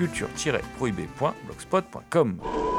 culture-prohibée.blogspot.com.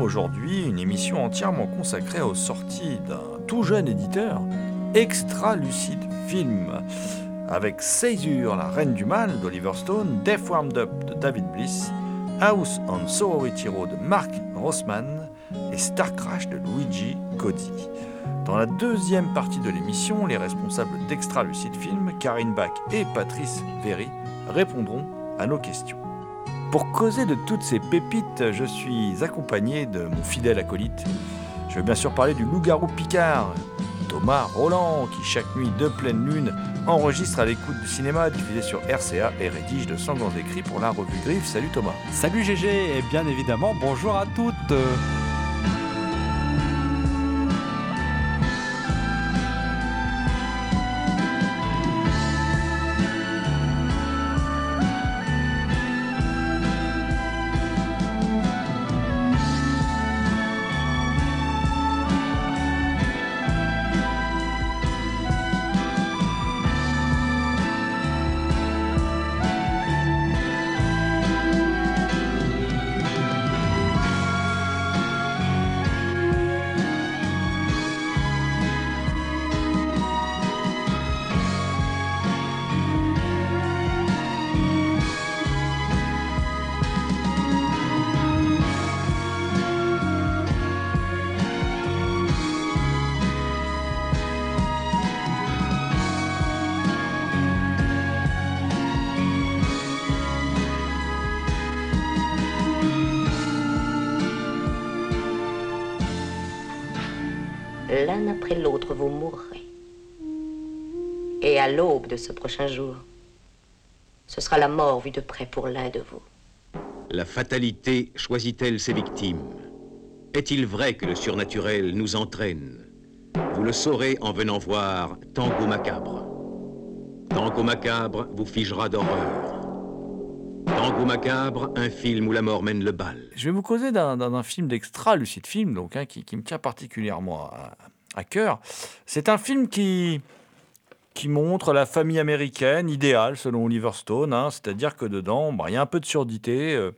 aujourd'hui, une émission entièrement consacrée aux sorties d'un tout jeune éditeur, Extra Lucide Film, avec Césure, la reine du mal d'Oliver Stone, Death Warmed Up de David Bliss, House on Sorority Road de Mark Rossman et Star Crash de Luigi Cody. Dans la deuxième partie de l'émission, les responsables d'Extra Lucide Film, Karine Bach et Patrice Véry, répondront à nos questions. Pour causer de toutes ces pépites, je suis accompagné de mon fidèle acolyte. Je veux bien sûr parler du loup-garou Picard, Thomas Roland, qui chaque nuit de pleine lune enregistre à l'écoute du cinéma diffusé sur RCA et rédige de sanglants écrits pour la revue Griffe. Salut Thomas. Salut GG et bien évidemment bonjour à toutes. L'un après l'autre, vous mourrez. Et à l'aube de ce prochain jour, ce sera la mort vue de près pour l'un de vous. La fatalité choisit-elle ses victimes? Est-il vrai que le surnaturel nous entraîne? Vous le saurez en venant voir Tango Macabre. Tango Macabre vous figera d'horreur. Tango Macabre, un film où la mort mène le bal. Je vais vous causer d'un- film d'extra lucide film, donc hein, qui, qui me tient particulièrement à, à cœur. C'est un film qui qui montre la famille américaine idéale selon Oliver Stone, hein, c'est-à-dire que dedans, bah, il y a un peu de surdité, euh,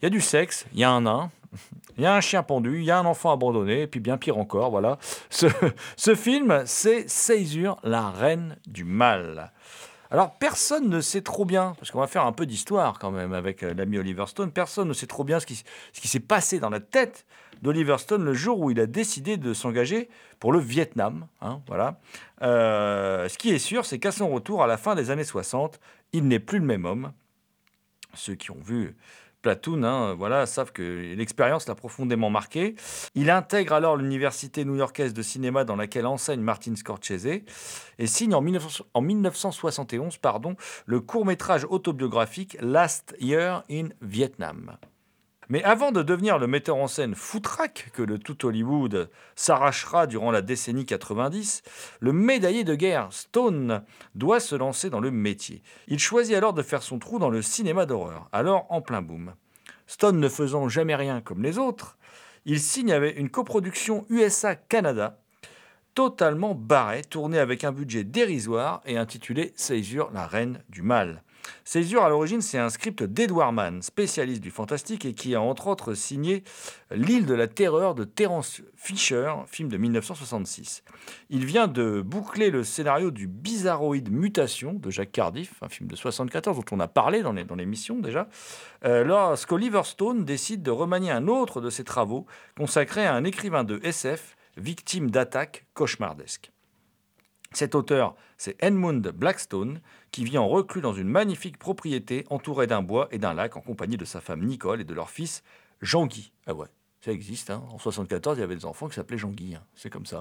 il y a du sexe, il y a un nain, il y a un chien pendu, il y a un enfant abandonné, et puis bien pire encore, voilà. Ce, film, c'est Césure, la reine du mal. Alors, personne ne sait trop bien, parce qu'on va faire un peu d'histoire quand même avec euh, l'ami Oliver Stone, personne ne sait trop bien ce qui s'est passé dans la tête d'Oliver Stone le jour où il a décidé de s'engager pour le Vietnam. hein, voilà. Euh, ce qui est sûr, c'est qu'à son retour, à la fin des années 60, il n'est plus le même homme. Ceux qui ont vu Platoon, hein, voilà, savent que l'expérience l'a profondément marqué. Il intègre alors l'université new-yorkaise de cinéma dans laquelle enseigne Martin Scorsese et signe en, 1971 pardon, le court-métrage autobiographique Last Year in Vietnam. Mais avant de devenir le metteur en scène foutraque que le tout Hollywood s'arrachera durant la décennie 90, le médaillé de guerre Stone doit se lancer dans le métier. Il choisit alors de faire son trou dans le cinéma d'horreur, alors en plein boom. Stone ne faisant jamais rien comme les autres, il signe avec une coproduction USA-Canada totalement barrée, tournée avec un budget dérisoire et intitulée Césure, la reine du mal. Césure, à l'origine, c'est un script d'Edward Mann, spécialiste du fantastique et qui a entre autres signé L'île de la terreur de Terence Fisher, film de 1966. Il vient de boucler le scénario du Bizarroïde Mutation de Jacques Cardiff, un film de 1974 dont on a parlé dans l'émission déjà, euh, lorsqu'Oliver Stone décide de remanier un autre de ses travaux consacré à un écrivain de SF victime d'attaques cauchemardesques. Cet auteur, c'est Edmund Blackstone, qui vit en reclus dans une magnifique propriété entourée d'un bois et d'un lac en compagnie de sa femme Nicole et de leur fils Jean-Guy. Ah ouais, ça existe. Hein. En 74, il y avait des enfants qui s'appelaient Jean-Guy. Hein. C'est comme ça.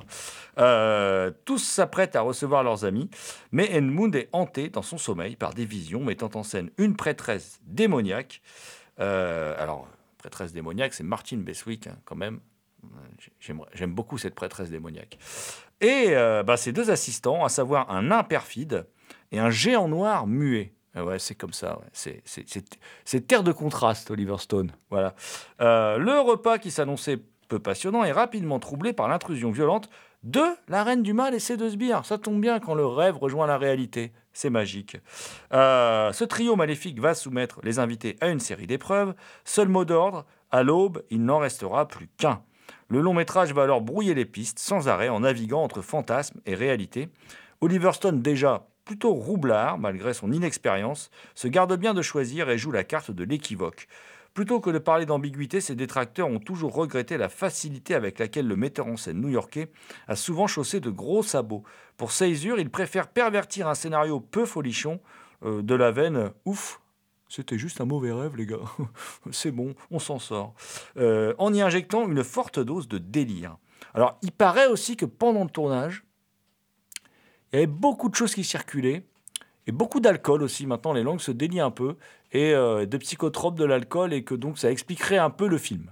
Euh, tous s'apprêtent à recevoir leurs amis, mais Edmund est hanté dans son sommeil par des visions mettant en scène une prêtresse démoniaque. Euh, alors, prêtresse démoniaque, c'est Martine Beswick, hein, quand même. J'aime beaucoup cette prêtresse démoniaque. Et euh, bah, deux assistants, à savoir un nain perfide et un géant noir muet. Ah ouais, c'est comme ça. C'est terre de contraste, Oliver Stone. Voilà. Euh, le repas qui s'annonçait peu passionnant est rapidement troublé par l'intrusion violente de la reine du mal et ses deux sbires. Ça tombe bien quand le rêve rejoint la réalité. C'est magique. Euh, ce trio maléfique va soumettre les invités à une série d'épreuves. Seul mot d'ordre, à l'aube, il n'en restera plus qu'un. Le long métrage va alors brouiller les pistes sans arrêt en naviguant entre fantasme et réalité. Oliver Stone, déjà plutôt roublard malgré son inexpérience, se garde bien de choisir et joue la carte de l'équivoque. Plutôt que de parler d'ambiguïté, ses détracteurs ont toujours regretté la facilité avec laquelle le metteur en scène new-yorkais a souvent chaussé de gros sabots. Pour Seizure, il préfère pervertir un scénario peu folichon euh, de la veine ouf, c'était juste un mauvais rêve, les gars. C'est bon, on s'en sort. Euh, en y injectant une forte dose de délire. Alors, il paraît aussi que pendant le tournage, il y avait beaucoup de choses qui circulaient. Et beaucoup d'alcool aussi. Maintenant, les langues se délient un peu. Et euh, de psychotropes, de l'alcool. Et que donc, ça expliquerait un peu le film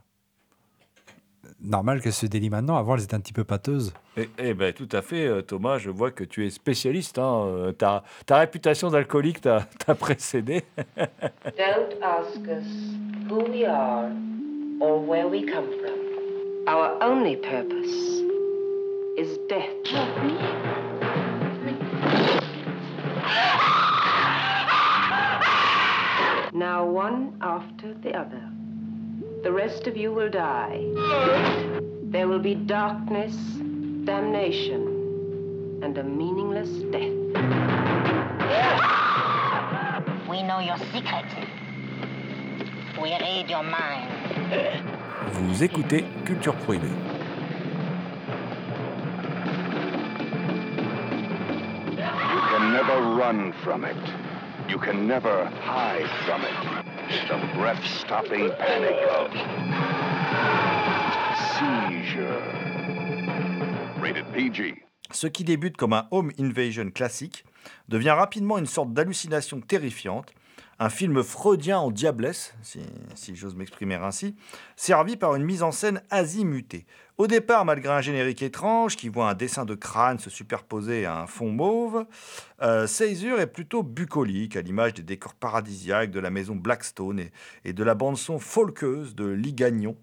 normal qu'elle se délie maintenant. Avant, elles étaient un petit peu pâteuses. Eh, eh ben, tout à fait, euh, Thomas. Je vois que tu es spécialiste. Hein. Euh, ta, ta réputation d'alcoolique t'a précédé. Don't ask us who we are or where we come from. Our only purpose is death. Now one after the other. The rest of you will die. There will be darkness, damnation, and a meaningless death. We know your secret. We read your mind. Vous écoutez Culture Prohibée. From it. You can never hide from it. breath-stopping panic seizure. Rated PG. Ce qui débute comme un home invasion classique devient rapidement une sorte d'hallucination terrifiante, un film freudien en diablesse, si, si j'ose m'exprimer ainsi, servi par une mise en scène azimutée. Au départ, malgré un générique étrange qui voit un dessin de crâne se superposer à un fond mauve, euh, est plutôt bucolique, à l'image des décors paradisiaques de la maison Blackstone et, de la bande-son folkeuse de Lee Gagnon,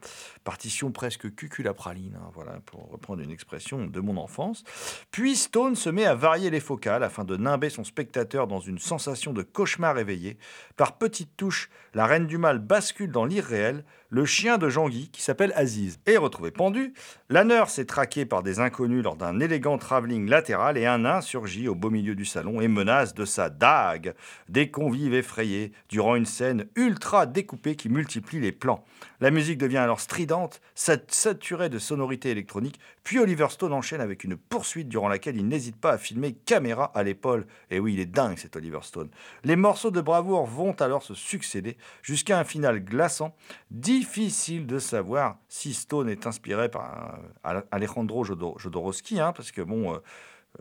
partition presque cuculapraline, hein, voilà, pour reprendre une expression de mon enfance. Puis Stone se met à varier les focales afin de nimber son spectateur dans une sensation de cauchemar éveillé. Par petites touches, la reine du mal bascule dans l'irréel, le chien de Jean-Guy, qui s'appelle Aziz, est retrouvé pendu. Lanner s'est traqué par des inconnus lors d'un élégant travelling latéral et un nain surgit au beau milieu du salon et menace de sa dague des convives effrayés durant une scène ultra découpée qui multiplie les plans. La musique devient alors stridente, sat- saturée de sonorités électroniques, puis Oliver Stone enchaîne avec une poursuite durant laquelle il n'hésite pas à filmer caméra à l'épaule. Et oui, il est dingue cet Oliver Stone. Les morceaux de bravoure vont alors se succéder jusqu'à un final glaçant. Difficile de savoir si Stone est inspiré par euh, Alejandro Jodor- Jodorowsky, hein, parce que bon, euh,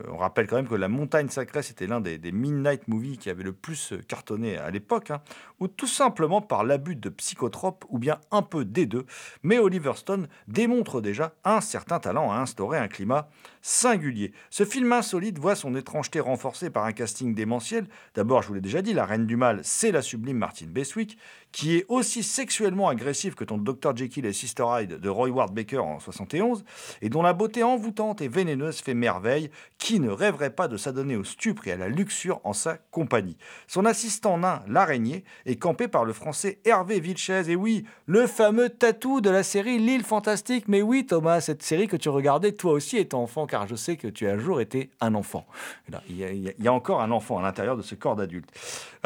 on rappelle quand même que La Montagne Sacrée, c'était l'un des, des Midnight Movies qui avait le plus euh, cartonné à l'époque, hein, ou tout simplement par l'abus de psychotropes, ou bien un peu des deux. Mais Oliver Stone démontre déjà un certain talent à instaurer un climat singulier. Ce film insolite voit son étrangeté renforcée par un casting démentiel. D'abord, je vous l'ai déjà dit, la Reine du Mal, c'est la sublime Martine Beswick, qui est aussi sexuellement agressive que ton Dr. Jekyll et Sister Hyde de Roy Ward Baker en 71, et dont la beauté envoûtante et vénéneuse fait merveille. Qui ne rêverait pas de s'adonner au stupre et à la luxure en sa compagnie Son assistant nain, l'araignée, est campé par le français Hervé Vilches, et oui, le fameux tatou de la série L'île fantastique. Mais oui, Thomas, cette série que tu regardais toi aussi étant enfant, car je sais que tu as un jour été un enfant. Et là, Il y, a- il y a- il y a encore un enfant à l'intérieur de ce corps d'adulte.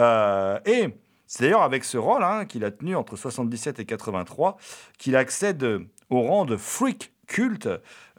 Euh, et c'est d'ailleurs avec ce rôle hein, qu'il a tenu entre 77 et 83 qu'il accède au rang de freak culte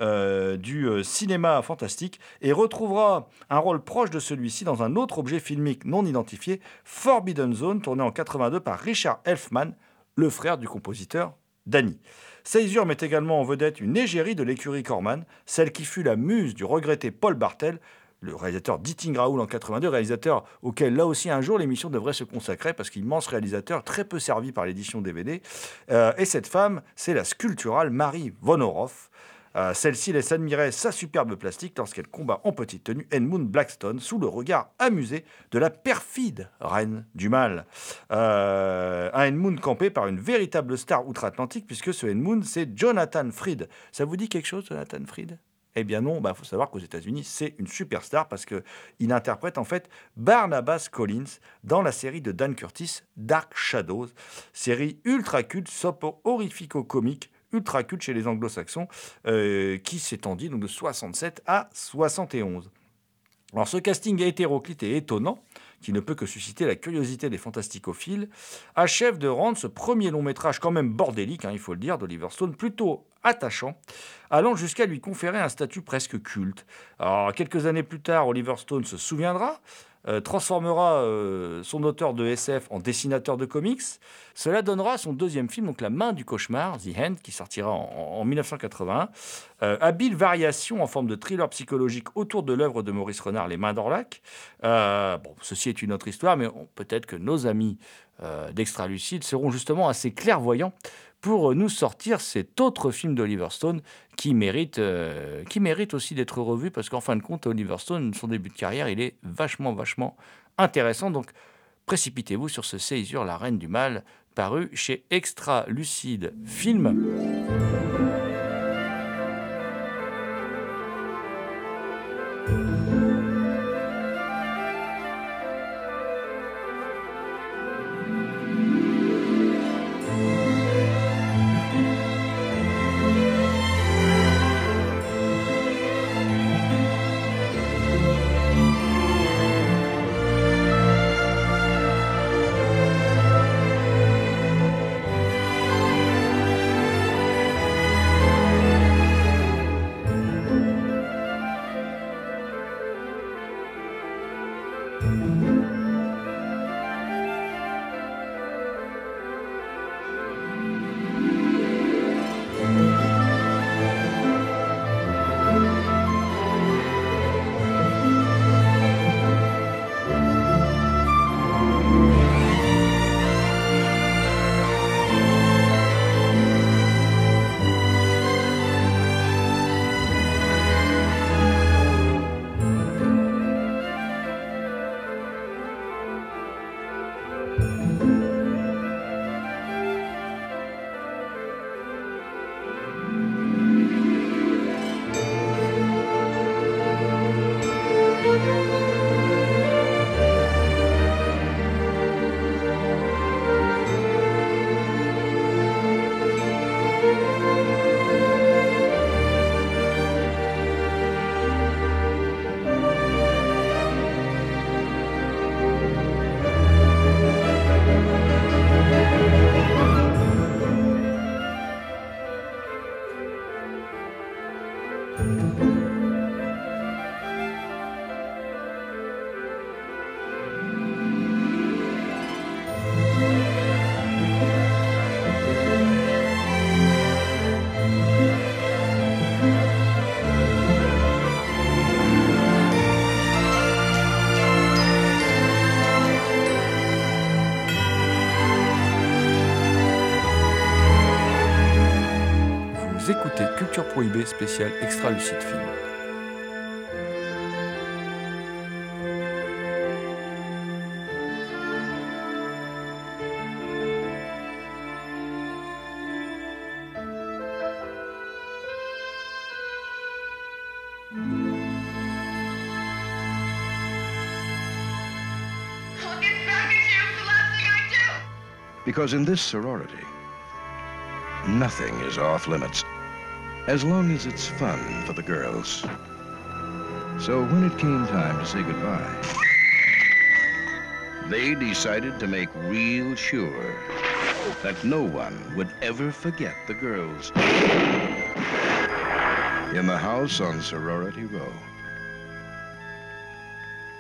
euh, du euh, cinéma fantastique et retrouvera un rôle proche de celui-ci dans un autre objet filmique non identifié, Forbidden Zone, tourné en 82 par Richard Elfman, le frère du compositeur Danny. Seizure met également en vedette une égérie de l'écurie Corman, celle qui fut la muse du regretté Paul Bartel, le réalisateur d'Eating Raoul en 82, réalisateur auquel là aussi un jour l'émission devrait se consacrer parce qu'immense réalisateur très peu servi par l'édition DVD. Euh, et cette femme, c'est la sculpturale Marie Vonoroff. Euh, Celle-ci laisse admirer sa superbe plastique lorsqu'elle combat en petite tenue Edmund Blackstone sous le regard amusé de la perfide reine du mal. Euh, un Edmund campé par une véritable star outre-Atlantique puisque ce Edmund c'est Jonathan Fried. Ça vous dit quelque chose, Jonathan Fried? Eh bien non, il faut savoir qu'aux États-Unis, c'est une superstar parce qu'il interprète en fait Barnabas Collins dans la série de Dan Curtis, Dark Shadows, série ultra culte, soap horrifico-comique, ultra culte chez les anglo-saxons, euh, qui s'étendit donc de 67 à 71. Alors ce casting hétéroclite et étonnant, qui ne peut que susciter la curiosité des fantasticophiles, achève de rendre ce premier long métrage quand même bordélique, hein, il faut le dire, d'Oliver Stone, plutôt attachant, allant jusqu'à lui conférer un statut presque culte. Alors quelques années plus tard, Oliver Stone se souviendra, euh, transformera euh, son auteur de SF en dessinateur de comics. Cela donnera son deuxième film, donc La main du cauchemar, The Hand, qui sortira en, en 1981. Euh, habile variation en forme de thriller psychologique autour de l'œuvre de Maurice Renard, Les mains d'Orlac. Euh, bon, ceci est une autre histoire, mais peut-être que nos amis d'Extra Lucide seront justement assez clairvoyants pour nous sortir cet autre film d'Oliver Stone qui mérite, euh, qui mérite aussi d'être revu parce qu'en fin de compte, Oliver Stone, son début de carrière, il est vachement, vachement intéressant. Donc, précipitez-vous sur ce Césure, la reine du mal, paru chez Extra Lucide Film. The last thing I do. Because in this sorority, nothing is off limits, as long as it's fun for the girls. So when it came time to say goodbye, they decided to make real sure that no one would ever forget the girls in the house on Sorority Row.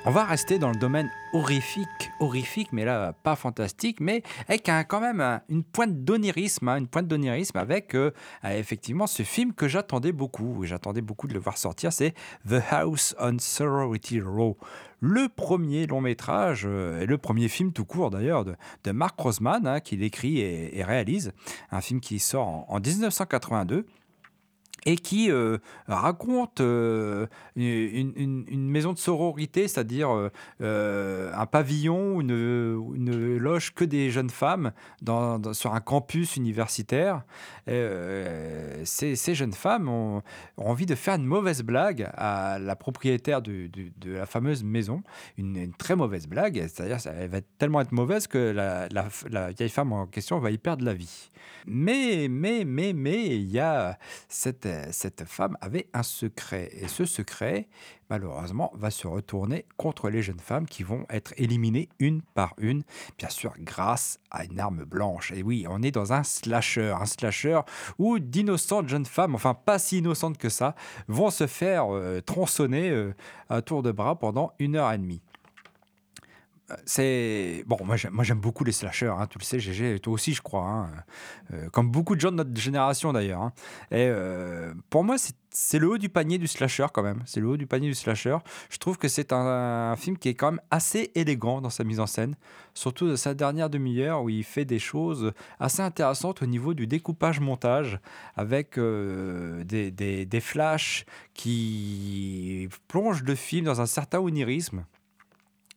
On va rester dans le domaine horrifique, horrifique, mais là, pas fantastique, mais avec quand même un- une pointe d'onirisme, hein, une pointe d'onirisme avec euh, euh, effectivement ce film que j'attendais beaucoup, j'attendais beaucoup de le voir sortir, c'est The House on Sorority Row. Le premier long métrage, euh, et le premier film tout court d'ailleurs, de, Mark Rosman, hein, qu'il écrit et, et réalise, un film qui sort en- en 1982 et qui euh, raconte euh, une, maison de sororité, c'est-à-dire euh, un pavillon, une, une loge que des jeunes femmes sur un campus universitaire. Ces, jeunes femmes ont, envie de faire une mauvaise blague à la propriétaire de la fameuse maison, une, très mauvaise blague, c'est-à-dire elle va tellement être mauvaise que la vieille femme en question va y perdre la vie. Mais, mais, mais, mais, il y a cette, cette femme avait un secret. Et ce secret, malheureusement, va se retourner contre les jeunes femmes qui vont être éliminées une par une, bien sûr, grâce à une arme blanche. Et oui, on est dans un slasher, un slasher où d'innocentes jeunes femmes, enfin pas si innocentes que ça, vont se faire euh, tronçonner euh, à tour de bras pendant une heure et demie. Euh, C'est bon, moi j'aime, beaucoup les slashers, hein, tu le sais, GG, toi aussi je crois, hein, euh, comme beaucoup de gens de notre génération d'ailleurs. hein. Et euh, pour moi, c'est, le haut du panier du slasher quand même. C'est le haut du panier du slasher. Je trouve que c'est un, film qui est quand même assez élégant dans sa mise en scène, surtout de sa dernière demi-heure où il fait des choses assez intéressantes au niveau du découpage-montage, avec des, des, des flashs qui plongent le film dans un certain onirisme.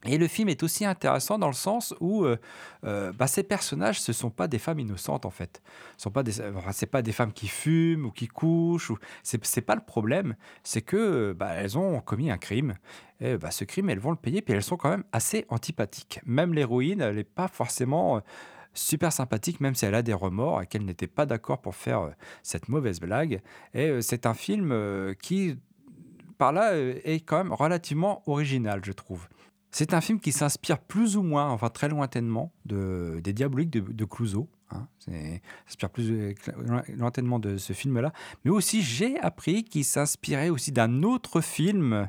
Et le film est aussi intéressant dans le sens où euh, euh, bah, ces personnages, ce sont pas des femmes innocentes en fait. Ce sont pas des, femmes qui fument ou qui couchent. Ou, c'est, c'est pas le problème. C'est que bah, elles ont commis un crime. Et bah, ce crime, elles vont le payer. Puis elles sont quand même assez antipathiques. Même l'héroïne, elle n'est pas forcément euh, super sympathique, même si elle a des remords et qu'elle n'était pas d'accord pour faire cette mauvaise blague. Et c'est un film qui, par là, est quand même relativement original, je trouve. C'est un film qui s'inspire plus ou moins, enfin très lointainement, de, des Diaboliques de, Clouseau. Hein. S'inspire plus euh, lointainement de ce film-là. Mais aussi, j'ai appris qu'il s'inspirait aussi d'un autre film,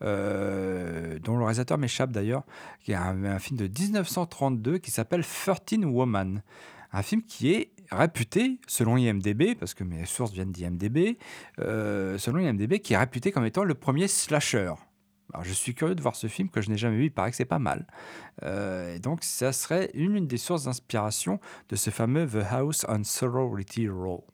euh, dont le réalisateur m'échappe d'ailleurs, qui est un, un film de 1932 qui s'appelle 13 Woman. Un film qui est réputé, selon IMDB, parce que mes sources viennent d'IMDB, euh, selon IMDB, qui est réputé comme étant le premier slasher. Alors, je suis curieux de voir ce film que je n'ai jamais vu. Il paraît que c'est pas mal. Euh, et donc, ça serait une, des sources d'inspiration de ce fameux The House on Sorority Row.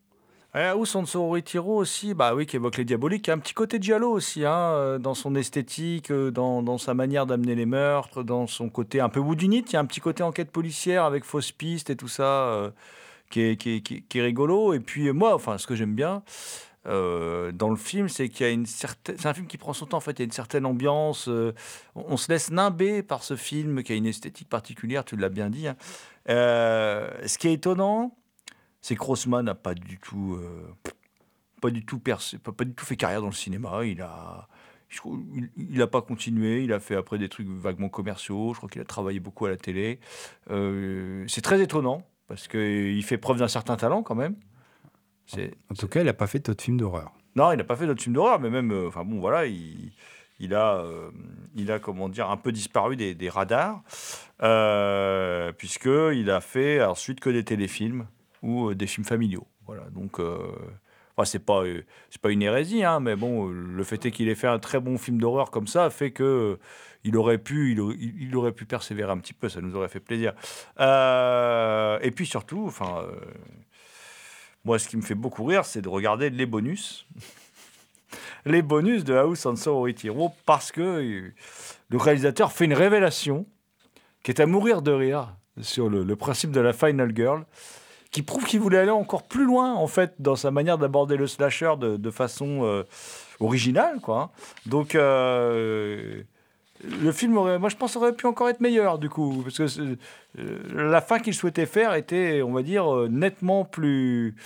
Et House on Sorority Row aussi, bah oui, qui évoque les diaboliques, un petit côté giallo aussi, hein, euh, dans son esthétique, euh, dans, sa manière d'amener les meurtres, dans son côté un peu woodunite. Il y a un petit côté enquête policière avec fausse piste et tout ça, qui est- qui est rigolo. Et puis moi, enfin, ce que j'aime bien euh, dans le film, c'est qu'il y a une certaine. C'est un film qui prend son temps. En fait, il y a une certaine ambiance. euh, on, se laisse nimber par ce film qui a une esthétique particulière. Tu l'as bien dit. hein. Euh, ce qui est étonnant, c'est que Grossman n'a pas du tout, pas du tout pas, du tout fait carrière dans le cinéma. Il a, il- il a pas continué. Il a fait après des trucs vaguement commerciaux. Je crois qu'il a travaillé beaucoup à la télé. C'est très étonnant parce qu'il fait preuve d'un certain talent quand même. En tout cas, il n'a pas fait d'autres films d'horreur. Non, il n'a pas fait d'autres films d'horreur, mais même, euh, enfin bon, voilà, il, il a, euh, il a, comment dire, un peu disparu des, des radars, euh, puisqu'il a fait ensuite que des téléfilms ou euh, des films familiaux. Voilà, donc, enfin, c'est pas, c'est pas une hérésie, hein, mais bon, le fait est qu'il ait fait un très bon film d'horreur comme ça fait que il aurait pu, il, au- il- il aurait pu persévérer un petit peu, ça nous aurait fait plaisir. Euh, et puis surtout, enfin, euh, moi, ce qui me fait beaucoup rire, c'est de regarder les bonus les bonus de House on Sorority Row parce que euh, le réalisateur fait une révélation qui est à mourir de rire sur le, principe de la Final Girl, qui prouve qu'il voulait aller encore plus loin en fait dans sa manière d'aborder le slasher de, façon euh, originale, quoi. Donc euh, le film aurait, moi je pense, aurait pu encore être meilleur du coup, parce que euh, la fin qu'il souhaitait faire était, on va dire, euh, nettement plus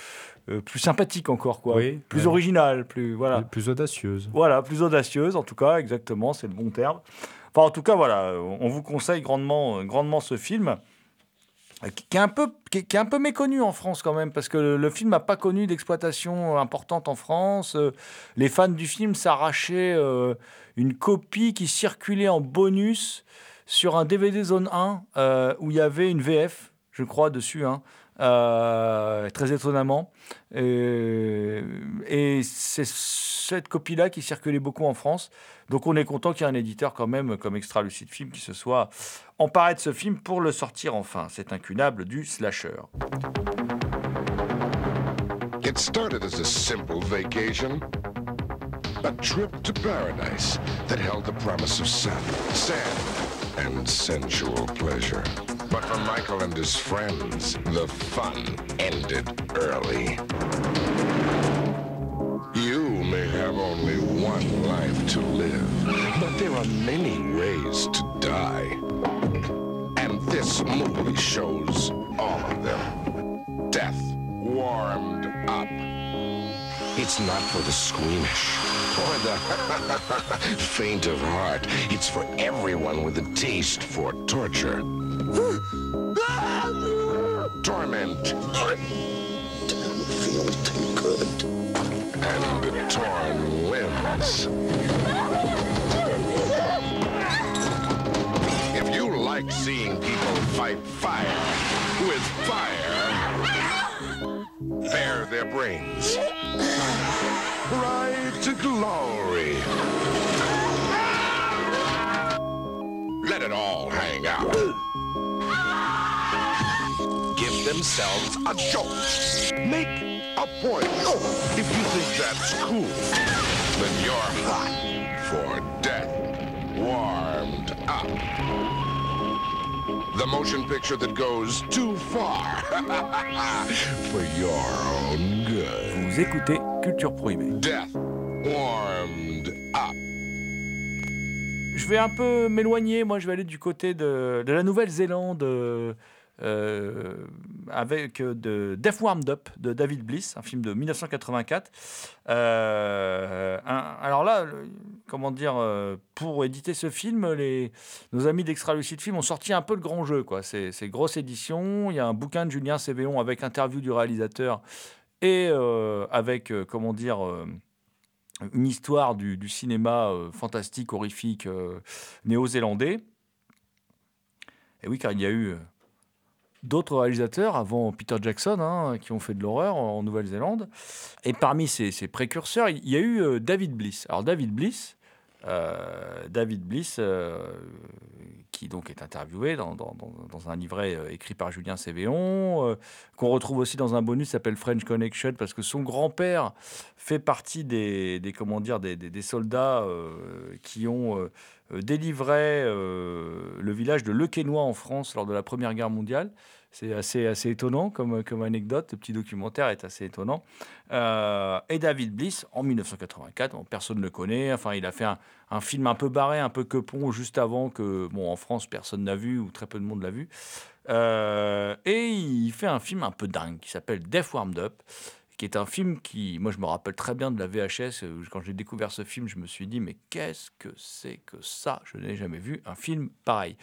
euh, plus sympathique encore, quoi. Oui, plus ouais. original, plus voilà. Plus audacieuse. Voilà, plus audacieuse, en tout cas, exactement, c'est le bon terme. Enfin, en tout cas, voilà, on vous conseille grandement, grandement ce film, qui est, un peu, qui est, qui est un peu méconnu en France quand même, parce que le, le film n'a pas connu d'exploitation importante en France. Les fans du film s'arrachaient une copie qui circulait en bonus sur un DVD Zone 1, euh, où il y avait une VF, je crois, dessus, hein, euh, très étonnamment. Et, et c'est cette copie-là qui circulait beaucoup en France. Donc on est content qu'il y ait un éditeur quand même, comme Extra Lucide Film, qui se soit emparé de ce film pour le sortir enfin. C'est incunable du slasher. It started as a simple vacation. A trip to paradise that held the promise of sun, sand, and sensual pleasure. But for Michael and his friends, the fun ended early. You may have only one life to live, but there are many ways to die. And this movie shows all of them. Death warmed up. It's not for the squeamish or the faint of heart. It's for everyone with a taste for torture. Torment. Feel too good. And torn limbs. If you like seeing people fight fire with fire, bare their brains. Ride to glory. Let it all hang out. Give themselves a jolt. Make a point. Oh, if you think that's cool, then you're hot for death warmed up. The motion picture that goes too far for your own good. Vous écoutez Culture Prohibée. Death warmed up. Je vais un peu m'éloigner, moi je vais aller du côté de, de la Nouvelle-Zélande euh, avec euh, de Death Warmed Up de David Bliss, un film de 1984. Euh, alors là, comment dire, pour éditer ce film, les, nos amis d'Extra Lucid Film ont sorti un peu le grand jeu. quoi. C'est grosse édition, il y a un bouquin de Julien Cévéon avec interview du réalisateur et avec, comment dire... une histoire du, cinéma fantastique, horrifique néo-zélandais. Et oui, car il y a eu d'autres réalisateurs avant Peter Jackson hein, qui ont fait de l'horreur en Nouvelle-Zélande. Et parmi ces, ces précurseurs, il y a eu euh, David Bliss. Alors David Bliss, euh, David Bliss, euh, qui donc est interviewé dans, dans- un livret écrit par Julien Cévéon, euh, qu'on retrouve aussi dans un bonus s'appelle French Connection, parce que son grand-père fait partie des, des, comment dire, des, des- des soldats qui ont euh, délivré euh, le village de Le Quesnoy en France lors de la Première Guerre mondiale. C'est assez, assez étonnant comme, comme anecdote. Le petit documentaire est assez étonnant. Euh, et David Bliss, en 1984, bon, personne ne le connaît. Enfin, il a fait un, film un peu barré, un peu quepon, juste avant que, bon, en France, personne n'a vu ou très peu de monde l'a vu. Et il fait un film un peu dingue qui s'appelle Death Warmed Up, qui est un film qui, moi, je me rappelle très bien de la VHS. euh, Quand j'ai découvert ce film, je me suis dit, mais qu'est-ce que c'est que ça? Je n'ai jamais vu un film pareil.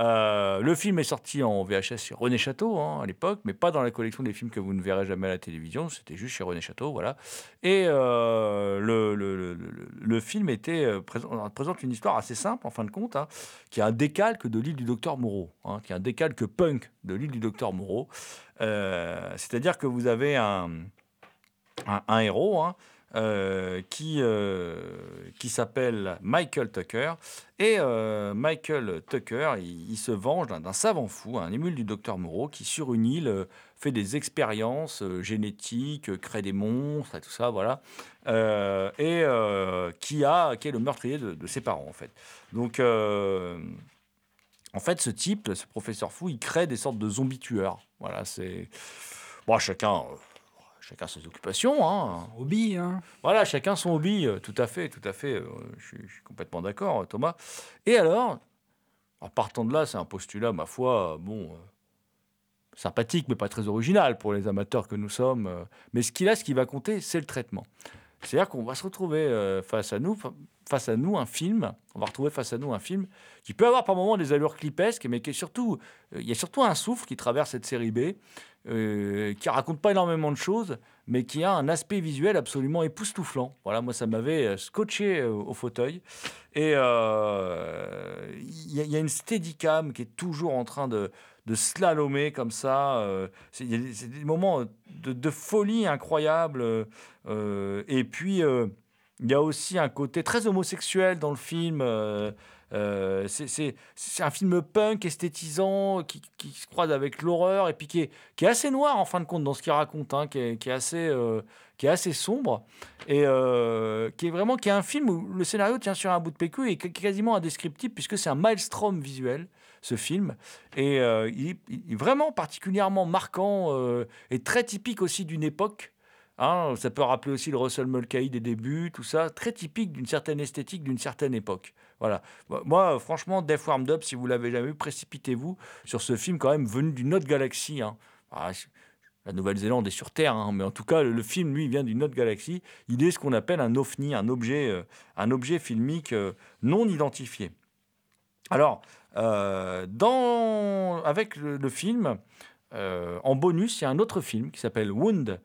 Euh, le film est sorti en VHS chez René Château hein, à l'époque, mais pas dans la collection des films que vous ne verrez jamais à la télévision. C'était juste chez René Château, voilà. Et euh, le, le- le- film était présent- présente une histoire assez simple en fin de compte, hein, qui est un décalque de l'île du Docteur Moreau, hein, qui est un décalque punk de l'île du Docteur Moreau. C'est-à-dire que vous avez un, un, héros hein, euh, qui, euh, qui s'appelle Michael Tucker. Et euh, Michael Tucker, il, se venge d'un savant fou, un émule du docteur Moreau, qui sur une île fait des expériences génétiques, crée des monstres et tout ça, voilà. Et qui, a, qui est le meurtrier de, de ses parents, en fait. Donc, en fait, ce type, ce professeur fou, il crée des sortes de zombies tueurs. Voilà, c'est. Bon, chacun. Chacun ses occupations, hein. Hobby, hein. Voilà, chacun son hobby, euh, tout à fait, tout à fait. euh, Je suis, je suis complètement d'accord, euh, Thomas. Et alors, en partant de là, c'est un postulat, ma foi, bon, sympathique, mais pas très original pour les amateurs que nous sommes. Mais ce qui là, ce qui va compter, c'est le traitement. C'est-à-dire qu'on va se retrouver euh, face à nous, fa- face à nous un film. On va retrouver face à nous un film qui peut avoir par moments des allures clipesques, mais qui est surtout, euh, il y a surtout un souffle qui traverse cette série B, euh, qui raconte pas énormément de choses, mais qui a un aspect visuel absolument époustouflant. Voilà, moi ça m'avait scotché au fauteuil. Et il y, y a une steadicam qui est toujours en train de, de slalomer comme ça. euh, c'est des- moments de, de folie incroyables. euh, euh, et puis, euh, il y a aussi un côté très homosexuel dans le film. euh, euh, c'est- un film punk esthétisant qui, se croise avec l'horreur et puis qui est, assez noir en fin de compte dans ce qu'il raconte, hein, qui, est, qui est assez, euh, sombre et euh, qui est vraiment qui est un film où le scénario tient sur un bout de PQ et qui est quasiment indescriptible puisque c'est un maelstrom visuel ce film et euh, il, est- vraiment particulièrement marquant euh, et très typique aussi d'une époque. Hein, ça peut rappeler aussi le Russell Mulcahy des débuts, tout ça, très typique d'une certaine esthétique, d'une certaine époque. Voilà. Moi, franchement, Death Warmed Up, si vous l'avez jamais vu, précipitez-vous sur ce film quand même venu d'une autre galaxie. hein. Ah, la Nouvelle-Zélande est sur Terre, hein, mais en tout cas, le, film, lui, vient d'une autre galaxie. Il est ce qu'on appelle un ovni, un objet, euh, un objet filmique non identifié. Alors, euh, dans, avec le, film, euh, en bonus, il y a un autre film qui s'appelle Wound,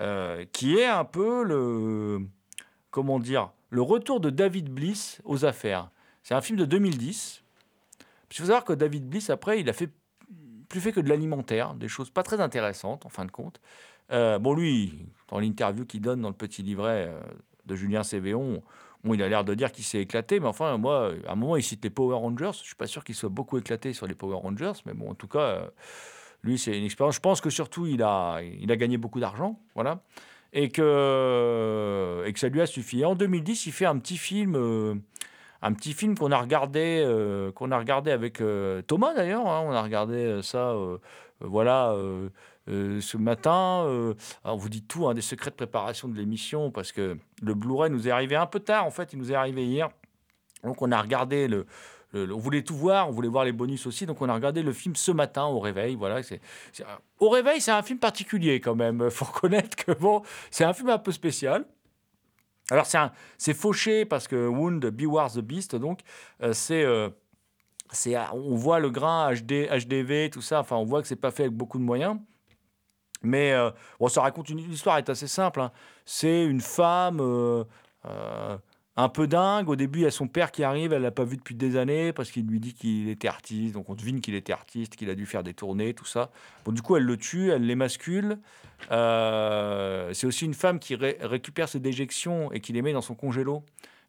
euh, qui est un peu le, comment dire, le retour de David Bliss aux affaires. C'est un film de 2010. Il faut savoir que David Bliss, après, il a fait plus fait que de l'alimentaire, des choses pas très intéressantes en fin de compte. Bon, lui, dans l'interview qu'il donne dans le petit livret de Julien Cévéon, bon, il a l'air de dire qu'il s'est éclaté, mais enfin, moi, à un moment, il cite les Power Rangers. Je suis pas sûr qu'il soit beaucoup éclaté sur les Power Rangers, mais bon, en tout cas, euh, lui, c'est une expérience. Je pense que surtout, il a, gagné beaucoup d'argent, voilà, et que, et ça lui a suffi. Et en 2010, il fait un petit film. euh, un petit film qu'on a regardé, euh, qu'on a regardé avec Thomas d'ailleurs. hein. on a regardé ça, voilà, euh, ce matin. euh, on vous dit tout, hein, des secrets de préparation de l'émission, parce que le Blu-ray nous est arrivé un peu tard. En fait, il nous est arrivé hier. Donc, on a regardé le. on voulait tout voir, on voulait voir les bonus aussi, donc on a regardé le film ce matin au réveil. Voilà, c'est, au réveil, c'est un film particulier quand même. Faut reconnaître que bon, c'est un film un peu spécial. Alors c'est c'est fauché parce que Wound, Beware the Beast, donc euh, c'est c'est on voit le grain HD, HDV, tout ça. Enfin, on voit que c'est pas fait avec beaucoup de moyens. Mais euh, bon, ça raconte une l'histoire est assez simple. hein. C'est une femme euh, euh, un peu dingue. Au début, il y a son père qui arrive. Elle l'a pas vu depuis des années parce qu'il lui dit qu'il était artiste. Donc on devine qu'il était artiste, qu'il a dû faire des tournées, tout ça. Bon, du coup, elle le tue, elle l'émascule. Euh, c'est aussi une femme qui ré- récupère ses déjections et qui les met dans son congélo.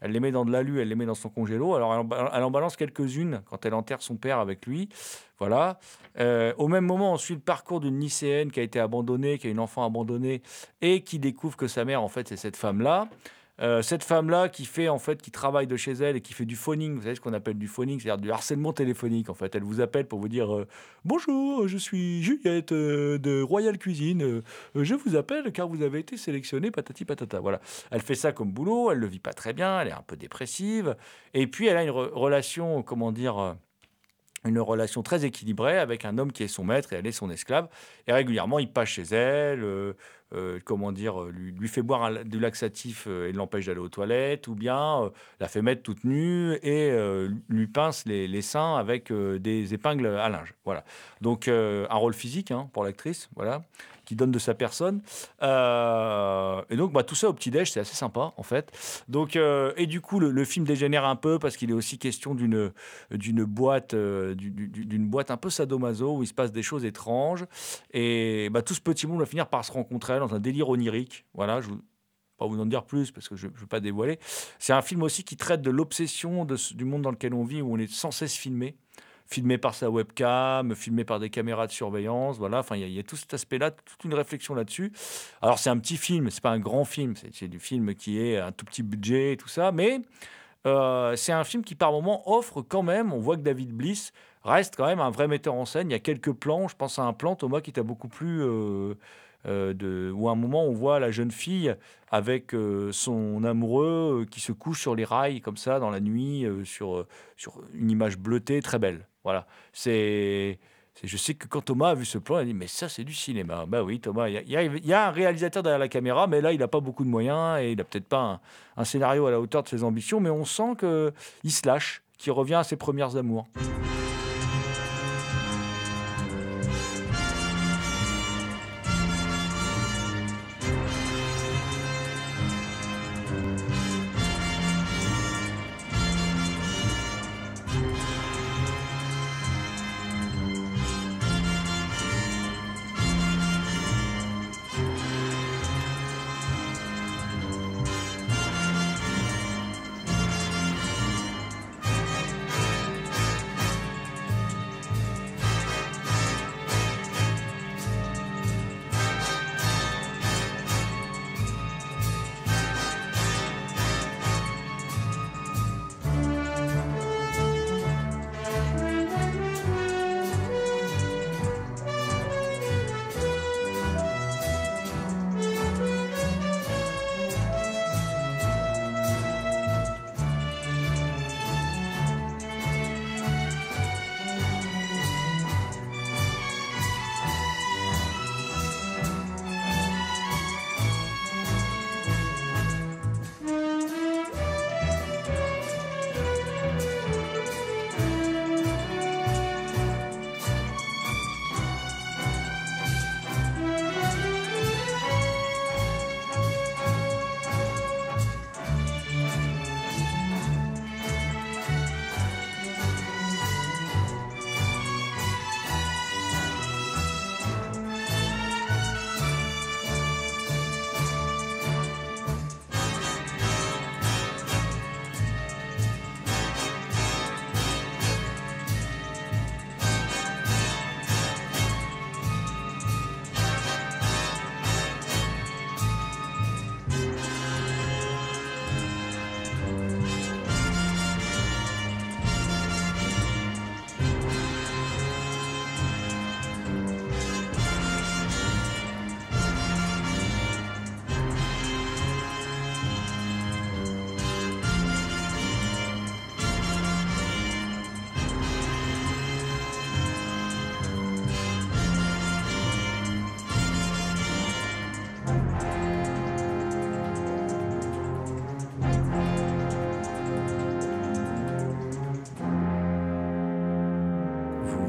Elle les met dans de l'alu, elle les met dans son congélo. Alors elle en, balance quelques-unes quand elle enterre son père avec lui. Voilà. Euh, au même moment, on suit le parcours d'une lycéenne qui a été abandonnée, qui a une enfant abandonnée et qui découvre que sa mère, en fait, c'est cette femme-là. Euh, cette femme-là qui fait en fait, qui travaille de chez elle et qui fait du phoning, vous savez ce qu'on appelle du phoning, c'est-à-dire du harcèlement téléphonique. En fait, elle vous appelle pour vous dire euh, bonjour, je suis Juliette euh, de Royal Cuisine. je vous appelle car vous avez été sélectionné patati patata. Voilà, elle fait ça comme boulot, elle le vit pas très bien, elle est un peu dépressive, et puis elle a une re- relation, comment dire. Une relation très équilibrée avec un homme qui est son maître et elle est son esclave. Et régulièrement, il passe chez elle. euh, euh, comment dire, euh, lui, fait boire du laxatif et l'empêche d'aller aux toilettes, ou bien la fait mettre toute nue et lui pince les, seins avec des épingles à linge. Voilà. Donc un rôle physique hein, pour l'actrice, voilà, qui donne de sa personne. Euh, et donc bah, tout ça au petit déj, c'est assez sympa en fait. Donc euh, et du coup le, film dégénère un peu parce qu'il est aussi question d'une d'une boîte euh, du- du- d'une boîte un peu sadomaso où il se passe des choses étranges et bah, tout ce petit monde va finir par se rencontrer dans un délire onirique. Voilà, je ne pas vous en dire plus parce que je ne veux pas dévoiler. C'est un film aussi qui traite de l'obsession du monde dans lequel on vit où on est sans cesse filmé filmé par sa webcam, filmé par des caméras de surveillance, voilà. Enfin, il y a- tout cet aspect-là, toute une réflexion là-dessus. Alors, c'est un petit film, c'est pas un grand film, c'est du film qui est un tout petit budget et tout ça, mais euh, c'est un film qui par moment offre quand même. On voit que David Bliss reste quand même un vrai metteur en scène. Il y a quelques plans, je pense à un plan Thomas qui t'a beaucoup plu. euh, euh, de, à un moment on voit la jeune fille avec euh, son amoureux euh, qui se couche sur les rails comme ça dans la nuit sur une image bleutée très belle. Voilà, c'est je sais que quand Thomas a vu ce plan, il a dit Mais ça, c'est du cinéma. Bah oui, Thomas, il y a, un réalisateur derrière la caméra, mais là, il n'a pas beaucoup de moyens et il n'a peut-être pas un, un scénario à la hauteur de ses ambitions, mais on sent qu'il se lâche, qu'il revient à ses premières amours.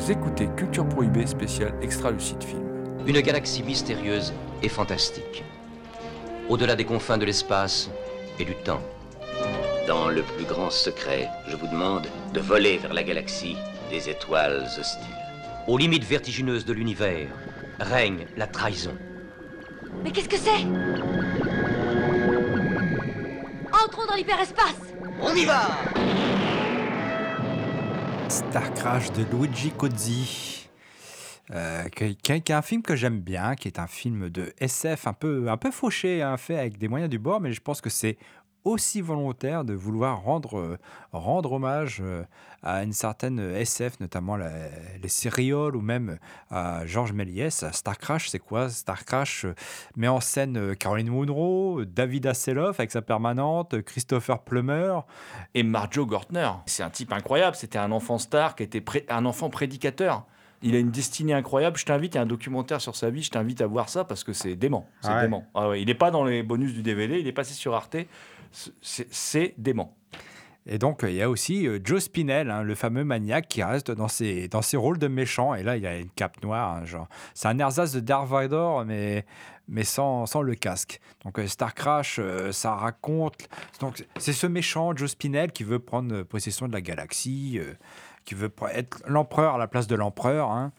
Vous écoutez Culture Prohibée spéciale Extra Lucide Film. Une galaxie mystérieuse et fantastique. Au-delà des confins de l'espace et du temps. Dans le plus grand secret, je vous demande de voler vers la galaxie des étoiles hostiles. Aux limites vertigineuses de l'univers règne la trahison. Mais qu'est-ce que c'est? Entrons dans l'hyperespace On y va Star Crash de Luigi Cozzi. Euh, qui, est un film que j'aime bien, qui est un film de SF un peu, un peu fauché, hein, fait avec des moyens du bord, mais je pense que c'est aussi volontaire de vouloir rendre, euh, rendre hommage euh, à une certaine SF, notamment la- les sérioles ou même à Georges Méliès. Star Crash, c'est quoi Star Crash euh, met en scène euh, Caroline Munro, David Hasselhoff avec sa permanente, Christopher Plummer, Et Marjo Gortner, c'est un type incroyable. C'était un enfant star qui était pré- un enfant prédicateur. Il a une destinée incroyable. Je t'invite, il y a un documentaire sur sa vie, je t'invite à voir ça parce que c'est dément. C'est Ah ouais. dément. Ah ouais, il n'est pas dans les bonus du DVD, il est passé sur Arte. C'est- dément. Et donc, il y a aussi euh, Joe Spinell, hein, le fameux maniaque qui reste dans ses, dans ses rôles de méchant. Et là, il a une cape noire. hein, genre. C'est un ersatz de Darth Vader, mais, mais sans, sans le casque. Donc, euh, Star Crash, euh, ça raconte. Donc, c'est ce méchant, Joe Spinell, qui veut prendre possession de la galaxie, qui veut être l'empereur à la place de l'empereur. hein,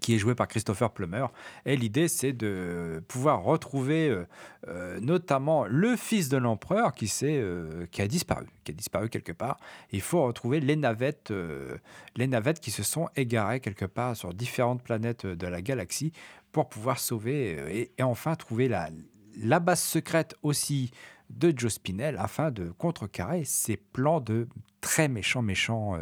qui est joué par Christopher Plummer. Et l'idée, c'est de pouvoir retrouver euh, euh, notamment le fils de l'empereur qui, euh, qui a disparu, qui a disparu quelque part. Il faut retrouver les navettes, euh, les navettes qui se sont égarées quelque part sur différentes planètes de la galaxie pour pouvoir sauver et, enfin trouver la, la base secrète aussi de Joe Spinell afin de contrecarrer ses plans de très méchants, méchants,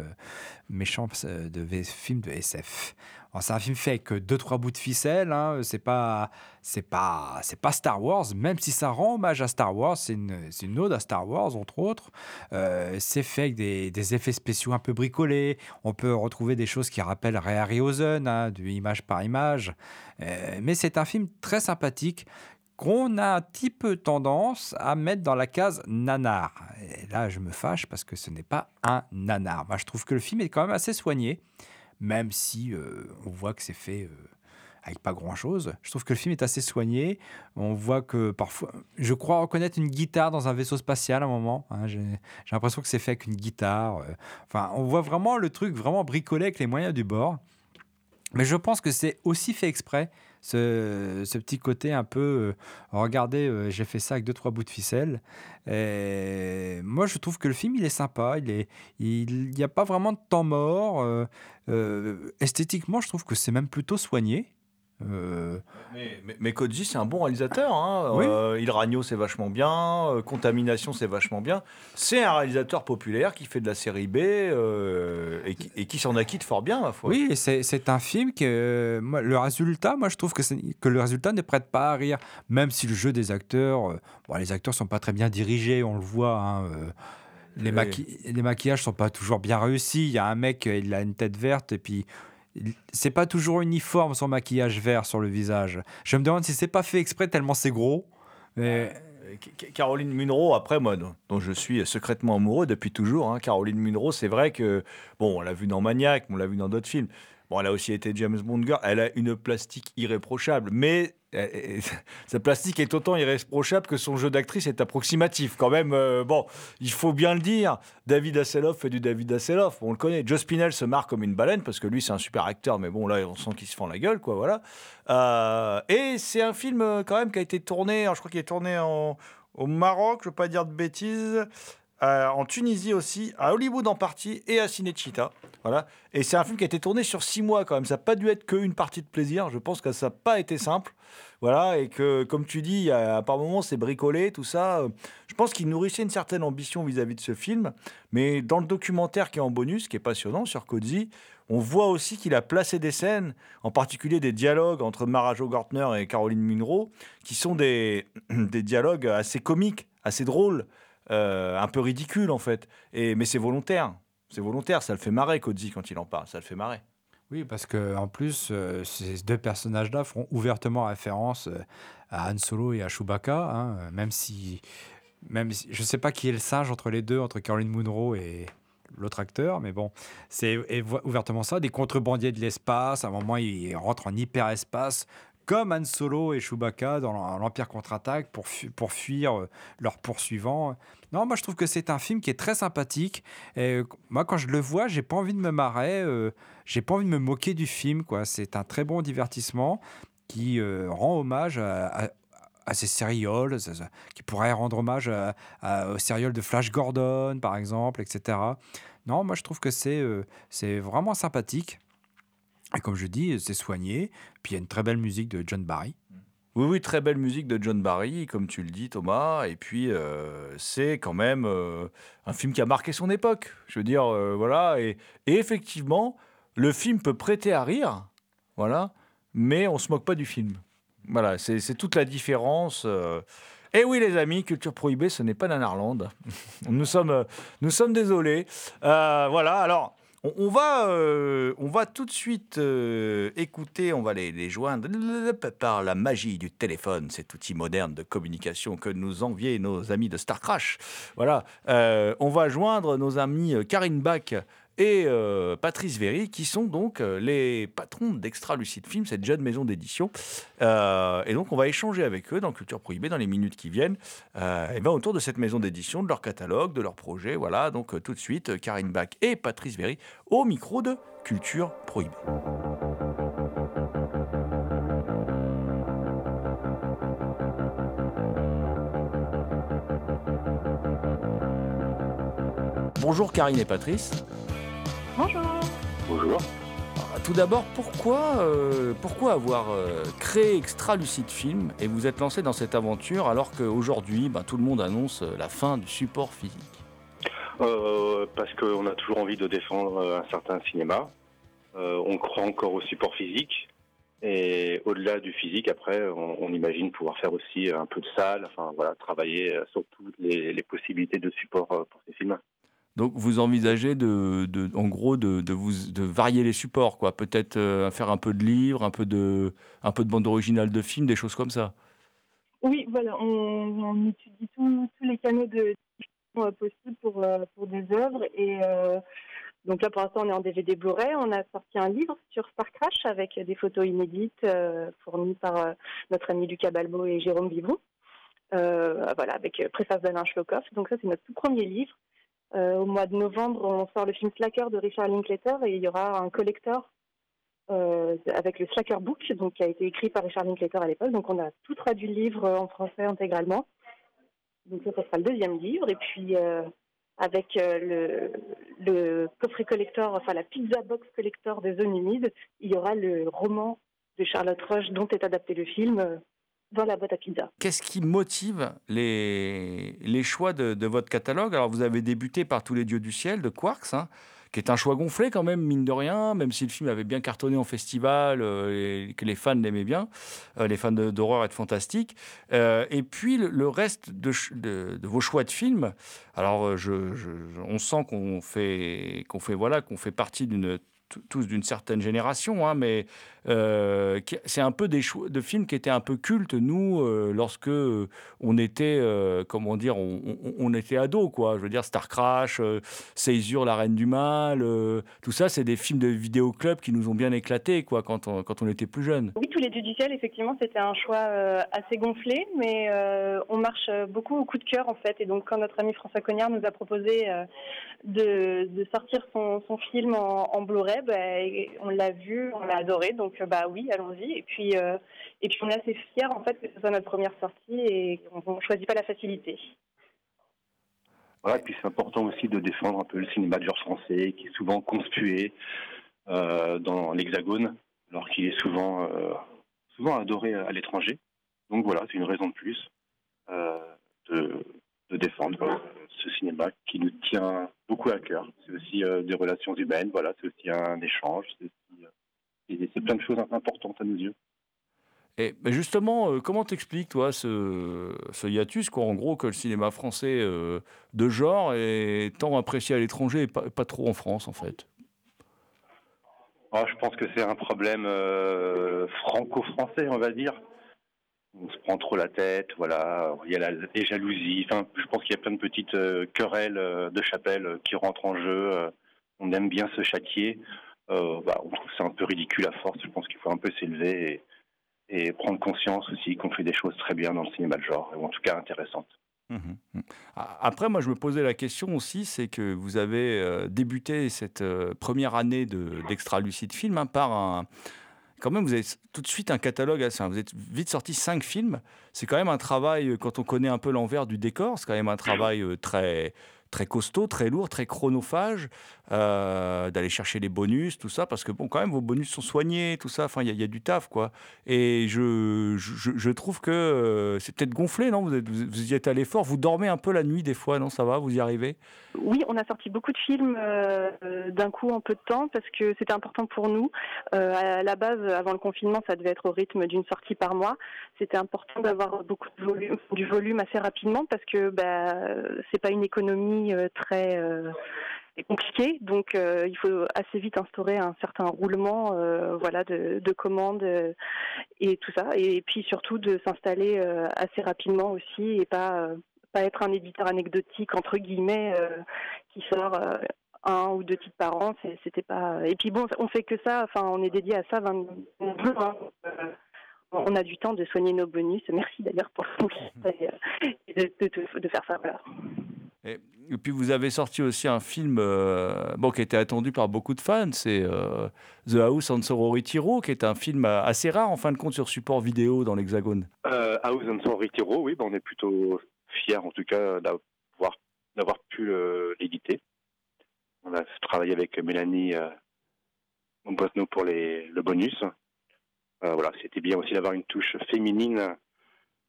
méchants de films de SF. C'est un film fait avec deux trois bouts de ficelle. Hein. C'est pas, c'est pas, c'est pas Star Wars. Même si ça rend hommage à Star Wars, c'est une, une ode à Star Wars entre autres. Euh, c'est fait avec des, des effets spéciaux un peu bricolés. On peut retrouver des choses qui rappellent Ray Harryhausen, hein, du image par image. Euh, mais c'est un film très sympathique qu'on a un petit peu tendance à mettre dans la case nanar. Et là, je me fâche parce que ce n'est pas un nanar. Moi, je trouve que le film est quand même assez soigné, même si euh, on voit que c'est fait euh, avec pas grand-chose. Je trouve que le film est assez soigné. On voit que parfois, je crois reconnaître une guitare dans un vaisseau spatial à un moment. hein. J'ai j'ai l'impression que c'est fait avec une guitare. euh. Enfin, on voit vraiment le truc vraiment bricolé avec les moyens du bord. Mais je pense que c'est aussi fait exprès, ce, petit côté un peu. euh, regardez, euh, j'ai fait ça avec deux, trois bouts de ficelle. Et moi, je trouve que le film, il est sympa. Il il n'y a pas vraiment de temps mort. euh, esthétiquement, je trouve que c'est même plutôt soigné. Euh, Mais, mais, mais Koji, c'est un bon réalisateur. Hein. Oui. Euh, Il Ragno, c'est vachement bien. Euh, Contamination, c'est vachement bien. C'est un réalisateur populaire qui fait de la série B et qui, et qui s'en acquitte fort bien, ma foi. Oui, c'est un film que moi, le résultat, moi je trouve que, le résultat ne prête pas à rire, même si le jeu des acteurs, bon, les acteurs sont pas très bien dirigés, on le voit. hein, les, Oui. maqui- les maquillages sont pas toujours bien réussis. Il y a un mec, il a une tête verte et puis c'est pas toujours uniforme son maquillage vert sur le visage. Je me demande si c'est pas fait exprès tellement c'est gros. Mais Euh, Ca- Ca- Caroline Munro, après moi, dont, je suis secrètement amoureux depuis toujours. hein. Caroline Munro, c'est vrai que, bon, on l'a vu dans Maniac, on l'a vu dans d'autres films. Bon, elle a aussi été James Bond girl. Elle a une plastique irréprochable, mais sa plastique est autant irréprochable que son jeu d'actrice est approximatif. Quand même, euh, bon, il faut bien le dire. David Hasselhoff fait du David Hasselhoff, on le connaît. Joe Spinell se marre comme une baleine parce que lui, c'est un super acteur, mais bon, là, on sent qu'il se fend la gueule, quoi, voilà. Euh, et c'est un film euh, quand même qui a été tourné, je crois qu'il est tourné en, au Maroc, je ne veux pas dire de bêtises, euh, en Tunisie aussi, à Hollywood en partie et à Cinecittà. Voilà. Et c'est un film qui a été tourné sur six mois quand même. Ça n'a pas dû être qu'une partie de plaisir. Je pense que ça n'a pas été simple. Voilà. Et que, comme tu dis, a- par moments, c'est bricolé, tout ça. Je pense qu'il nourrissait une certaine ambition vis-à-vis de ce film. Mais dans le documentaire qui est en bonus, qui est passionnant sur Cozy, on voit aussi qu'il a placé des scènes, en particulier des dialogues entre Marajo Gortner et Caroline Munro, qui sont des, dialogues assez comiques, assez drôles, un peu ridicules en fait. Et, mais c'est volontaire. C'est volontaire, ça le fait marrer, Cozy, quand il en parle. Ça le fait marrer. Oui, parce que en plus, euh, ces deux personnages-là feront ouvertement référence euh, à Han Solo et à Chewbacca, hein, euh, même si, même si, je sais pas qui est le singe entre les deux, entre Caroline Munro et l'autre acteur, mais bon, c'est ouvertement ça, des contrebandiers de l'espace. À un moment, ils rentrent en hyperespace. Comme Han Solo et Chewbacca dans l'Em- l'Empire contre-attaque pour, pour fuir euh, leurs poursuivants. Non, moi je trouve que c'est un film qui est très sympathique. Et euh, moi, quand je le vois, j'ai pas envie de me marrer, euh, j'ai pas envie de me moquer du film. quoi. C'est un très bon divertissement qui euh, rend hommage à, à- à ces sérioles, qui pourrait rendre hommage à, à- aux sérioles de Flash Gordon, par exemple, etc. Non, moi je trouve que c'est c'est vraiment sympathique. Et comme je dis, c'est soigné. Puis il y a une très belle musique de John Barry. Oui, oui, très belle musique de John Barry, comme tu le dis, Thomas. Et puis, euh, c'est quand même euh, un film qui a marqué son époque. Je veux dire, euh, voilà. Et, effectivement, le film peut prêter à rire, voilà, mais on se moque pas du film. Voilà, c'est toute la différence. Et oui, les amis, Culture Prohibée, ce n'est pas Nanarland. nous, sommes, nous sommes désolés. Voilà, alors, On, on va, euh, on va tout de suite euh, écouter, on va les, joindre par la magie du téléphone, cet outil moderne de communication que nous enviaient nos amis de Star Crash. Voilà, euh, on va joindre nos amis Karine Bach et euh, Patrice Véry, qui sont donc euh, les patrons d'Extra Lucide Film, cette jeune maison d'édition. Euh, et donc, on va échanger avec eux dans Culture Prohibée dans les minutes qui viennent, et ben, autour de cette maison d'édition, de leur catalogue, de leur projet. Voilà, donc tout de suite, Karine Bach et Patrice Véry au micro de Culture Prohibée. Bonjour Karine et Patrice. Bonjour. Bonjour. Alors, Tout d'abord, pourquoi, euh, pourquoi avoir euh, créé Extra Lucide Film et vous êtes lancé dans cette aventure alors qu'aujourd'hui, ben, tout le monde annonce euh, la fin du support physique? Euh, parce qu'on a toujours envie de défendre un certain cinéma. Euh, on croit encore au support physique. Et au-delà du physique, après, on, on imagine pouvoir faire aussi un peu de salle, enfin voilà, travailler sur toutes les, les possibilités de support pour ces films. Donc vous envisagez de, en gros de, vous de varier les supports quoi, peut-être euh, faire un peu de livres, un peu de un peu de bande originale de films, des choses comme ça. Oui, voilà, on, étudie tous les canaux de euh, possibles pour, euh, pour des œuvres. Et donc là, pour l'instant, on est en DVD Blu-ray. On a sorti un livre sur Star Crash avec des photos inédites fournies par notre ami Lucas Balbo et Jérôme Vivou. Euh, voilà, avec préface d'Alain Schlokoff. Donc ça, c'est notre tout premier livre. Euh, au mois de novembre, on sort le film Slacker de Richard Linklater et il y aura un collector euh, avec le Slacker Book, donc qui a été écrit par Richard Linklater à l'époque. Donc on a tout traduit le livre en français intégralement. Donc ça, sera le deuxième livre. Et puis euh, avec le, coffret collector, enfin la pizza box collector des zones humides, il y aura le roman de Charlotte Roche dont est adapté le film dans la boîte à pizza. Qu'est-ce qui motive les, les choix de, votre catalogue? Alors, vous avez débuté par Tous les dieux du ciel de Quarks, hein, qui est un choix gonflé quand même, mine de rien, même si le film avait bien cartonné en festival euh, et que les fans l'aimaient bien, euh, les fans d'horreur et de fantastique. Euh, et puis, le, reste de, vos choix de films, alors, on sent qu'on fait, qu'on fait, voilà, qu'on fait partie d'une tous d'une certaine génération, hein, mais euh, c'est un peu des choix de films qui étaient un peu cultes, nous, euh, lorsque euh, on était, comment dire, on, on- était ados, quoi. Je veux dire, Star Crash, Seizure, La Reine du Mal, tout ça, c'est des films de vidéoclub qui nous ont bien éclatés, quoi, quand on, quand on était plus jeune. Oui, tous les ciel, effectivement, c'était un choix assez gonflé, mais on marche beaucoup au coup de cœur, en fait. Et donc, quand notre ami François Cognard nous a proposé de, sortir son, film en, Blu-ray, et on l'a vu, on l'a adoré. Donc, euh, bah oui, allons-y. Et puis, euh, et puis, on est assez fiers, en fait, que ce soit notre première sortie et on ne choisit pas la facilité. Voilà, et puis c'est important aussi de défendre un peu le cinéma de genre français, qui est souvent conspué euh, dans l'Hexagone, alors qu'il est souvent, souvent adoré à l'étranger. Donc voilà, c'est une raison de plus de, défendre ce cinéma qui nous tient beaucoup à cœur. C'est aussi des relations humaines, voilà, c'est aussi un échange, et c'est plein de choses importantes à nos yeux. Et justement, euh, comment t'expliques, toi, ce, ce hiatus, quoi, en gros, que le cinéma français euh, de genre est tant apprécié à l'étranger et pas, pas trop en France, en fait? Ah, je pense que c'est un problème euh, franco-français, on va dire. On se prend trop la tête, voilà. Il y a la, les jalousies. Enfin, je pense qu'il y a plein de petites euh, querelles de chapelle qui rentrent en jeu. on aime bien se châtier. On trouve ça un peu ridicule à force. Je pense qu'il faut un peu s'élever et, prendre conscience aussi qu'on fait des choses très bien dans le cinéma de genre, ou en tout cas intéressantes. Mhm, mhm. Après, moi, je me posais la question aussi, c'est que vous avez euh, débuté cette euh, première année de- d'Extra Lucide Film hein, par un... Quand même, vous avez tout de suite un catalogue, assez- vous êtes vite sorti cinq films. C'est quand même un travail, euh, quand on connaît un peu l'envers du décor, c'est quand même un travail très, très costaud, très lourd, très chronophage, euh, d'aller chercher les bonus, tout ça, parce que bon, quand même, vos bonus sont soignés, tout ça, enfin, il y, a- du taf, quoi. Et je, je, trouve que euh, c'est peut-être gonflé, non? Vous, êtes- vous, y êtes allé fort, vous dormez un peu la nuit des fois, non? Ça va, vous y arrivez? Oui, on a sorti beaucoup de films euh, d'un coup en peu de temps parce que c'était important pour nous. À la base, avant le confinement, ça devait être au rythme d'une sortie par mois. C'était important d'avoir beaucoup de volume, du volume assez rapidement parce que bah, c'est pas une économie euh, très euh, compliqué, donc euh, il faut assez vite instaurer un certain roulement, euh, voilà, de, de commandes euh, et tout ça, et puis surtout de s'installer assez rapidement aussi et pas pas être un éditeur anecdotique entre guillemets qui sort un ou deux titres par an, c'était pas. Et puis bon, on fait que ça, enfin, on est dédié à ça 20 ans. On a du temps de soigner nos bonus. Merci d'ailleurs pour et de, de- de faire ça. Voilà. Et, puis vous avez sorti aussi un film euh, bon, qui été attendu par beaucoup de fans, c'est euh, The House on Sorority Row, qui est un film euh, assez rare en fin de compte sur support vidéo dans l'Hexagone. Euh, House and Sorority Row, oui, ben, on est plutôt fiers en tout cas d'avoir pu euh, l'éditer. On a travaillé avec Mélanie Montbosno pour le bonus. Voilà, c'était bien aussi d'avoir une touche féminine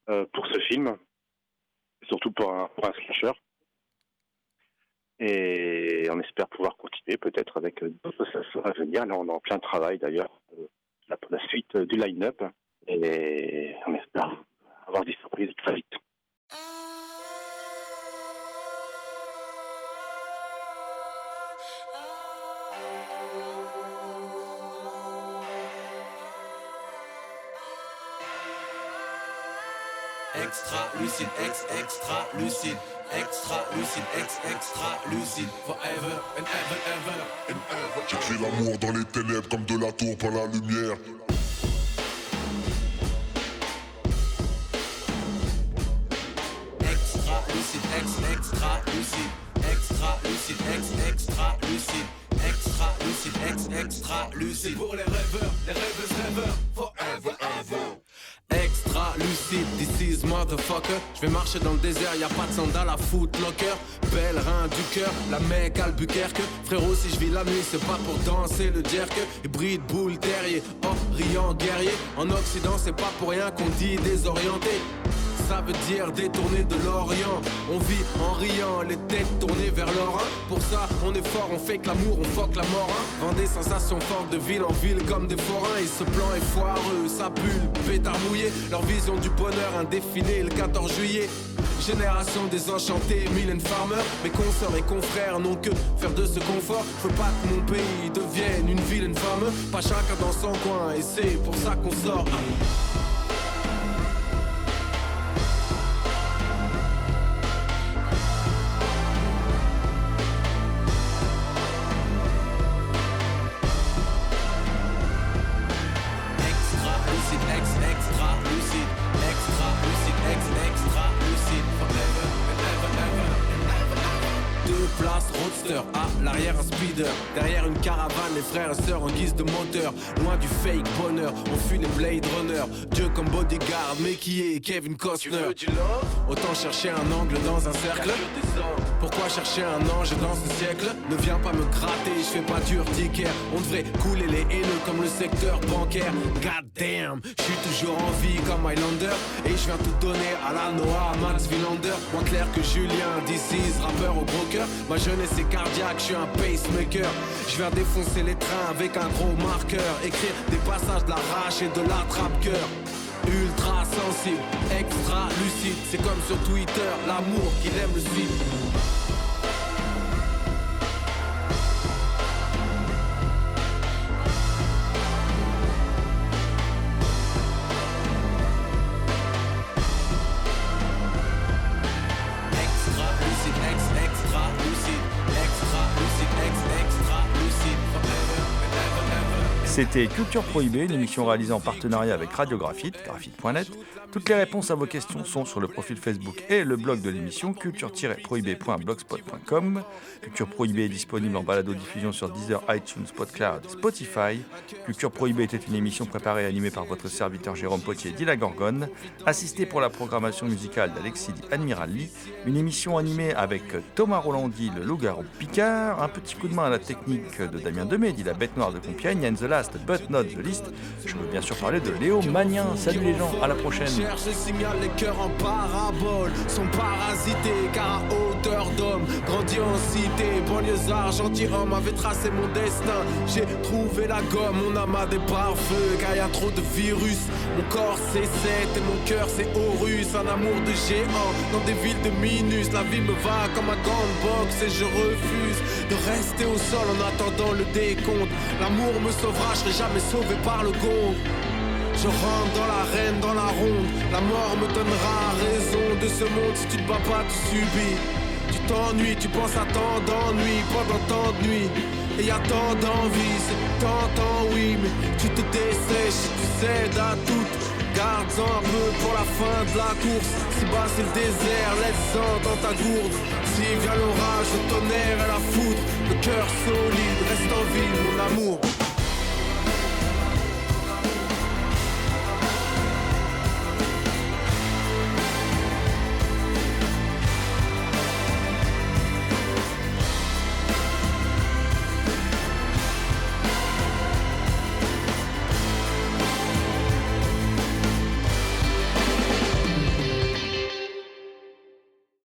pour ce film, surtout pour un, pour un slasher. Et on espère pouvoir continuer peut-être avec euh, d'autres slashers à venir. Là, on est en plein travail d'ailleurs euh, pour la suite euh, du line-up. Et on espère avoir des surprises très vite. Extra lucide, ex extra lucide, extra lucide, ex extra lucide, forever and ever, ever and ever. J'écris l'amour dans les ténèbres comme de la tour par la lumière. Extra lucide, ex extra lucide, dans le désert, y a pas de sandales à footlocker. Pèlerin du cœur, la mec Albuquerque. Frérot, si je vis la nuit, c'est pas pour danser le jerk. Hybride, boule, terrier, Orient, guerrier. En Occident, c'est pas pour rien qu'on dit désorienté. Ça veut dire détourner de l'Orient. On vit en riant, les têtes tournées vers l'Orient. Pour ça, on est fort, on fait que l'amour, on fuck la mort. Hein. Des sensations fortes de ville en ville comme des forains. Et ce plan est foireux, ça pue, pétard mouillé. Leur vision du bonheur, un défilé le 14 juillet. Génération désenchantée, Mylène Farmer. Mes consoeurs et confrères n'ont que faire de ce confort. Je veux pas que mon pays devienne une vilaine femme. Pas chacun dans son coin, et c'est pour ça qu'on sort. Roadster, à l'arrière un speeder, derrière une caravane, les frères et sœurs en guise de moteur, loin du fake bonheur, on fuit les Blade Runner, Dieu comme bodyguard, mais qui est Kevin Costner. Autant chercher un angle dans un cercle. Pourquoi chercher un ange dans ce siècle Ne viens pas me gratter, je fais pas d'urticaire. On devrait couler les haineux comme le secteur bancaire. God damn, je suis toujours en vie comme Highlander. Et je viens tout donner à la Noah, Max Villander. Moins clair que Julien, DC's, rappeur au cœur. Ma jeunesse est cardiaque, je suis un pacemaker. Je viens défoncer les trains avec un gros marqueur. Écrire des passages de la rage et de la trappe-cœur. Ultra sensible, extra lucide, c'est comme sur Twitter, l'amour qu'il aime le suivre. C'était Culture Prohibée, une émission réalisée en partenariat avec Radiographite, graphite.net. Toutes les réponses à vos questions sont sur le profil Facebook et le blog de l'émission culture-prohibée.blogspot.com. Culture Prohibée est disponible en balado-diffusion sur Deezer, iTunes, PodCloud Spotify. Culture Prohibée était une émission préparée et animée par votre serviteur Jérôme Potier dit la Gorgone, assisté pour la programmation musicale d'Alexis dit Admiral Lee, une émission animée avec Thomas Rolandi, le loup-garou Picard, un petit coup de main à la technique de Damien Demé, dit la bête noire de Compiègne, and the but not the least, je veux bien sûr parler de Léo Magnien. Salut les gens, à la prochaine. Cherche et signale les cœurs en parabole sont parasités car à hauteur d'homme grandit en cité, banlieusard, gentilhomme avait tracé mon destin. J'ai trouvé la gomme, mon âme a des pare-feux, car y a trop de virus. Mon corps c'est 7 et mon cœur c'est Horus, un amour de géant dans des villes de minus. La vie me va comme un grande box et je refuse de rester au sol en attendant le décompte. L'amour me sauvera, je serai jamais sauvé par le gong. Je rentre dans l'arène, dans la ronde. La mort me donnera raison de ce monde si tu te bats pas, tu subis. Tu t'ennuies, tu penses à tant d'ennuis pendant tant de nuits. Et y a tant d'envie, c'est tant, tant oui, mais tu te dessèches, tu cèdes à tout. Garde-en un peu pour la fin de la course. Si bas c'est le désert, laisse-en dans ta gourde. Si vient l'orage, le tonnerre et la foudre, le cœur solide, reste en vie, mon amour.